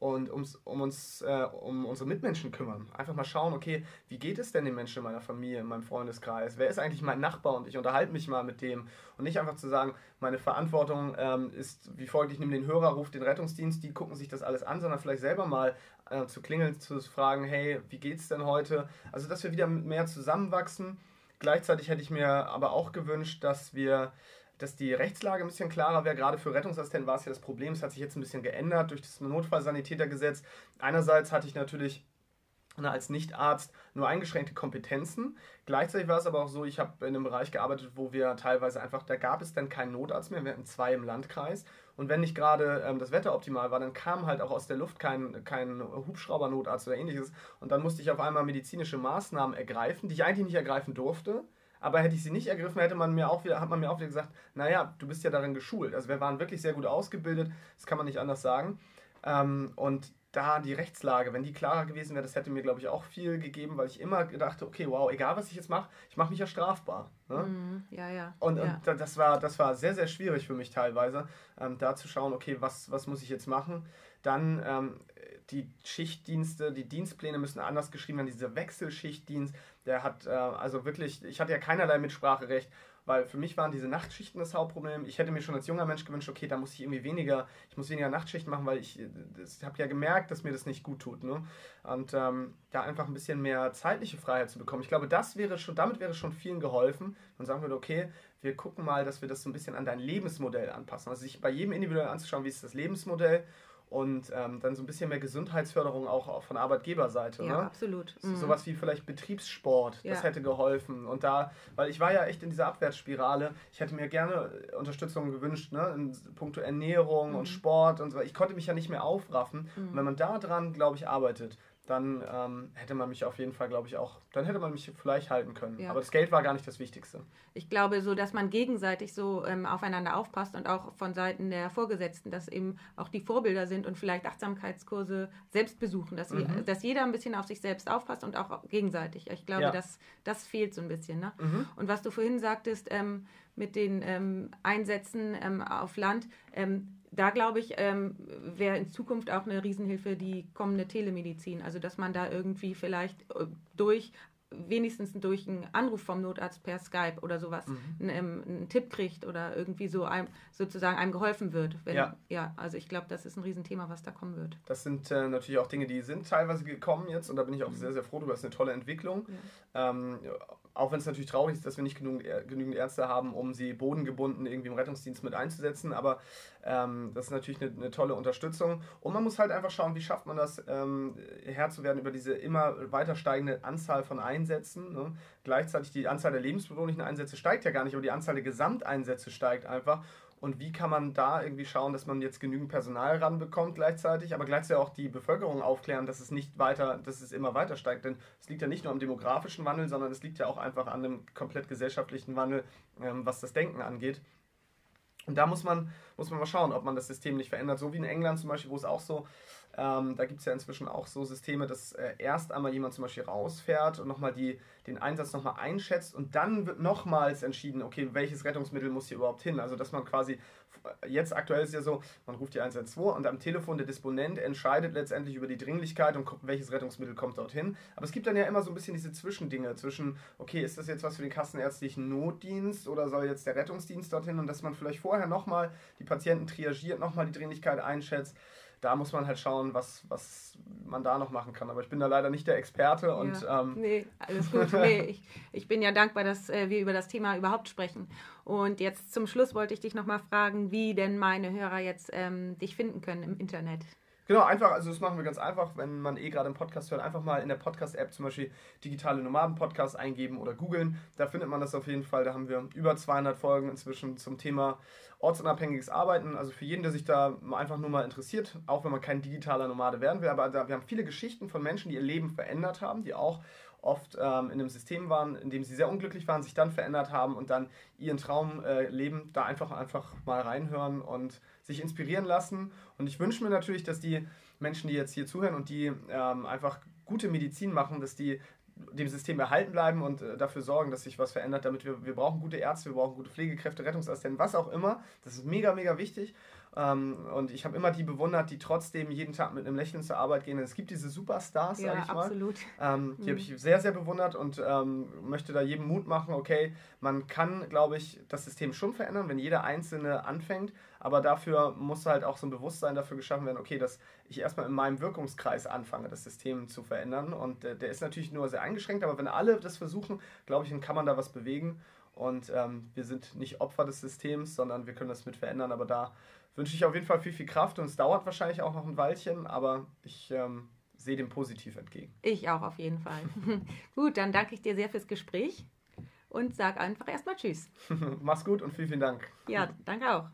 und ums, um uns äh, um unsere Mitmenschen kümmern. Einfach mal schauen, okay, wie geht es denn den Menschen in meiner Familie, in meinem Freundeskreis? Wer ist eigentlich mein Nachbar und ich unterhalte mich mal mit dem und nicht einfach zu sagen, meine Verantwortung ähm, ist wie folgt, ich nehme den Hörer, rufe den Rettungsdienst, die gucken sich das alles an, sondern vielleicht selber mal äh, zu klingeln, zu fragen, hey, wie geht's denn heute? Also, dass wir wieder mehr zusammenwachsen. Gleichzeitig hätte ich mir aber auch gewünscht, dass wir dass die Rechtslage ein bisschen klarer wäre. Gerade für Rettungsassistenten war es ja das Problem. Es hat sich jetzt ein bisschen geändert durch das Notfallsanitätergesetz. Einerseits hatte ich natürlich als Nichtarzt nur eingeschränkte Kompetenzen. Gleichzeitig war es aber auch so, ich habe in einem Bereich gearbeitet, wo wir teilweise einfach, da gab es dann keinen Notarzt mehr, wir hatten zwei im Landkreis. Und wenn nicht gerade ähm, das Wetter optimal war, dann kam halt auch aus der Luft kein, kein Hubschraubernotarzt oder ähnliches. Und dann musste ich auf einmal medizinische Maßnahmen ergreifen, die ich eigentlich nicht ergreifen durfte aber hätte ich sie nicht ergriffen, hätte man mir auch wieder, hat man mir auch wieder gesagt, naja, du bist ja darin geschult. Also wir waren wirklich sehr gut ausgebildet, das kann man nicht anders sagen. Ähm, und da die Rechtslage, wenn die klarer gewesen wäre, das hätte mir, glaube ich, auch viel gegeben, weil ich immer gedacht okay, wow, egal was ich jetzt mache, ich mache mich ja strafbar. Ne? Mm, ja, ja. Und, ja. und, das, war, das war sehr, sehr schwierig für mich teilweise, ähm, da zu schauen, okay, was, was muss ich jetzt machen? Dann ähm, die Schichtdienste, die Dienstpläne müssen anders geschrieben werden. Dieser Wechselschichtdienst, der hat äh, also wirklich, ich hatte ja keinerlei Mitspracherecht, weil für mich waren diese Nachtschichten das Hauptproblem. Ich hätte mir schon als junger Mensch gewünscht, okay, da muss ich irgendwie weniger, ich muss weniger Nachtschichten machen, weil ich, ich habe ja gemerkt, dass mir das nicht gut tut. Ne? Und ähm, da einfach ein bisschen mehr zeitliche Freiheit zu bekommen. Ich glaube, das wäre schon, damit wäre schon vielen geholfen. Man sagen würde, okay, wir gucken mal, dass wir das so ein bisschen an dein Lebensmodell anpassen. Also sich bei jedem individuell anzuschauen, wie ist das Lebensmodell und ähm, dann so ein bisschen mehr Gesundheitsförderung auch von Arbeitgeberseite. Ja, ne? absolut. Mhm. Sowas wie vielleicht Betriebssport, ja. das hätte geholfen. Und da, weil ich war ja echt in dieser Abwärtsspirale, ich hätte mir gerne Unterstützung gewünscht, ne? in puncto Ernährung mhm. und Sport und so. Ich konnte mich ja nicht mehr aufraffen. Mhm. Und wenn man da dran, glaube ich, arbeitet, dann ähm, hätte man mich auf jeden Fall, glaube ich, auch, dann hätte man mich vielleicht halten können. Ja. Aber das Geld war gar nicht das Wichtigste. Ich glaube so, dass man gegenseitig so ähm, aufeinander aufpasst und auch von Seiten der Vorgesetzten, dass eben auch die Vorbilder sind und vielleicht Achtsamkeitskurse selbst besuchen, dass, mhm. wir, dass jeder ein bisschen auf sich selbst aufpasst und auch gegenseitig. Ich glaube, ja. das, das fehlt so ein bisschen. Ne? Mhm. Und was du vorhin sagtest ähm, mit den ähm, Einsätzen ähm, auf Land, ähm, da glaube ich, ähm, wäre in Zukunft auch eine Riesenhilfe die kommende Telemedizin. Also, dass man da irgendwie vielleicht äh, durch wenigstens durch einen Anruf vom Notarzt per Skype oder sowas mhm. einen, ähm, einen, Tipp kriegt oder irgendwie so einem, sozusagen einem geholfen wird. Wenn, ja. ja, also ich glaube, das ist ein Riesenthema, was da kommen wird. Das sind äh, natürlich auch Dinge, die sind teilweise gekommen jetzt und da bin ich auch mhm. sehr, sehr froh drüber. Das ist eine tolle Entwicklung. Ja. Ähm, auch wenn es natürlich traurig ist, dass wir nicht genug, äh, genügend Ärzte haben, um sie bodengebunden irgendwie im Rettungsdienst mit einzusetzen, aber ähm, das ist natürlich eine, eine, tolle Unterstützung. Und man muss halt einfach schauen, wie schafft man das, ähm, Herr zu werden über diese immer weiter steigende Anzahl von Einsätzen. Ne? Gleichzeitig die Anzahl der lebensbedrohlichen Einsätze steigt ja gar nicht, aber die Anzahl der Gesamteinsätze steigt einfach. Und wie kann man da irgendwie schauen, dass man jetzt genügend Personal ranbekommt gleichzeitig, aber gleichzeitig auch die Bevölkerung aufklären, dass es nicht weiter, dass es immer weiter steigt. Denn es liegt ja nicht nur am demografischen Wandel, sondern es liegt ja auch einfach an einem komplett gesellschaftlichen Wandel, ähm, was das Denken angeht. Und da muss man, muss man mal schauen, ob man das System nicht verändert. So wie in England zum Beispiel, wo es auch so ähm, da gibt es ja inzwischen auch so Systeme, dass äh, erst einmal jemand zum Beispiel rausfährt und nochmal den Einsatz nochmal einschätzt und dann wird nochmals entschieden, okay, welches Rettungsmittel muss hier überhaupt hin. Also dass man quasi, jetzt aktuell ist ja so, man ruft die 112 und am Telefon der Disponent entscheidet letztendlich über die Dringlichkeit und welches Rettungsmittel kommt dorthin. Aber es gibt dann ja immer so ein bisschen diese Zwischendinge zwischen, okay, ist das jetzt was für den kassenärztlichen Notdienst oder soll jetzt der Rettungsdienst dorthin und dass man vielleicht vorher nochmal die Patienten triagiert, nochmal die Dringlichkeit einschätzt da muss man halt schauen, was, was man da noch machen kann. Aber ich bin da leider nicht der Experte und. Ja. Ähm nee, alles gut. nee, ich, ich bin ja dankbar, dass äh, wir über das Thema überhaupt sprechen. Und jetzt zum Schluss wollte ich dich nochmal fragen, wie denn meine Hörer jetzt ähm, dich finden können im Internet. Genau, einfach, also das machen wir ganz einfach, wenn man eh gerade einen Podcast hört, einfach mal in der Podcast-App zum Beispiel digitale Nomaden-Podcast eingeben oder googeln. Da findet man das auf jeden Fall. Da haben wir über 200 Folgen inzwischen zum Thema ortsunabhängiges Arbeiten. Also für jeden, der sich da einfach nur mal interessiert, auch wenn man kein digitaler Nomade werden will. Aber da, wir haben viele Geschichten von Menschen, die ihr Leben verändert haben, die auch oft ähm, in einem System waren, in dem sie sehr unglücklich waren, sich dann verändert haben und dann ihren Traum äh, leben, da einfach einfach mal reinhören und sich inspirieren lassen. Und ich wünsche mir natürlich, dass die Menschen, die jetzt hier zuhören und die ähm, einfach gute Medizin machen, dass die dem System erhalten bleiben und äh, dafür sorgen, dass sich was verändert, damit wir, wir brauchen gute Ärzte, wir brauchen gute Pflegekräfte, Rettungsassistenten, was auch immer. Das ist mega, mega wichtig. Ähm, und ich habe immer die bewundert, die trotzdem jeden Tag mit einem Lächeln zur Arbeit gehen. Es gibt diese Superstars, Ja, sage ich mal. absolut. Ähm, die Mhm. habe ich sehr, sehr bewundert und ähm, möchte da jedem Mut machen, okay, man kann, glaube ich, das System schon verändern, wenn jeder Einzelne anfängt, aber dafür muss halt auch so ein Bewusstsein dafür geschaffen werden, okay, dass ich erstmal in meinem Wirkungskreis anfange, das System zu verändern und äh, der ist natürlich nur sehr eingeschränkt, aber wenn alle das versuchen, glaube ich, dann kann man da was bewegen und ähm, wir sind nicht Opfer des Systems, sondern wir können das mit verändern, aber da wünsche ich auf jeden Fall viel, viel Kraft und es dauert wahrscheinlich auch noch ein Weilchen, aber ich ähm, sehe dem positiv entgegen. Ich auch auf jeden Fall. Gut, dann danke ich dir sehr fürs Gespräch und sag einfach erstmal Tschüss. Mach's gut und vielen, vielen Dank. Ja, danke auch.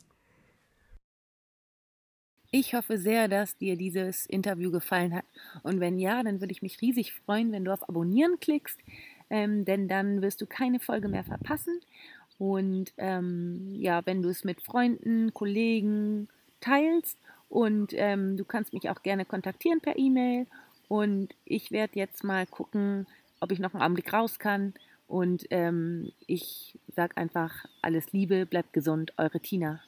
Ich hoffe sehr, dass dir dieses Interview gefallen hat. Und wenn ja, dann würde ich mich riesig freuen, wenn du auf Abonnieren klickst, ähm, denn dann wirst du keine Folge mehr verpassen. Und ähm, ja, wenn du es mit Freunden, Kollegen teilst und ähm, du kannst mich auch gerne kontaktieren per E-Mail. Und ich werde jetzt mal gucken, ob ich noch einen Augenblick raus kann. Und ähm, ich sage einfach alles Liebe, bleibt gesund, eure Tina.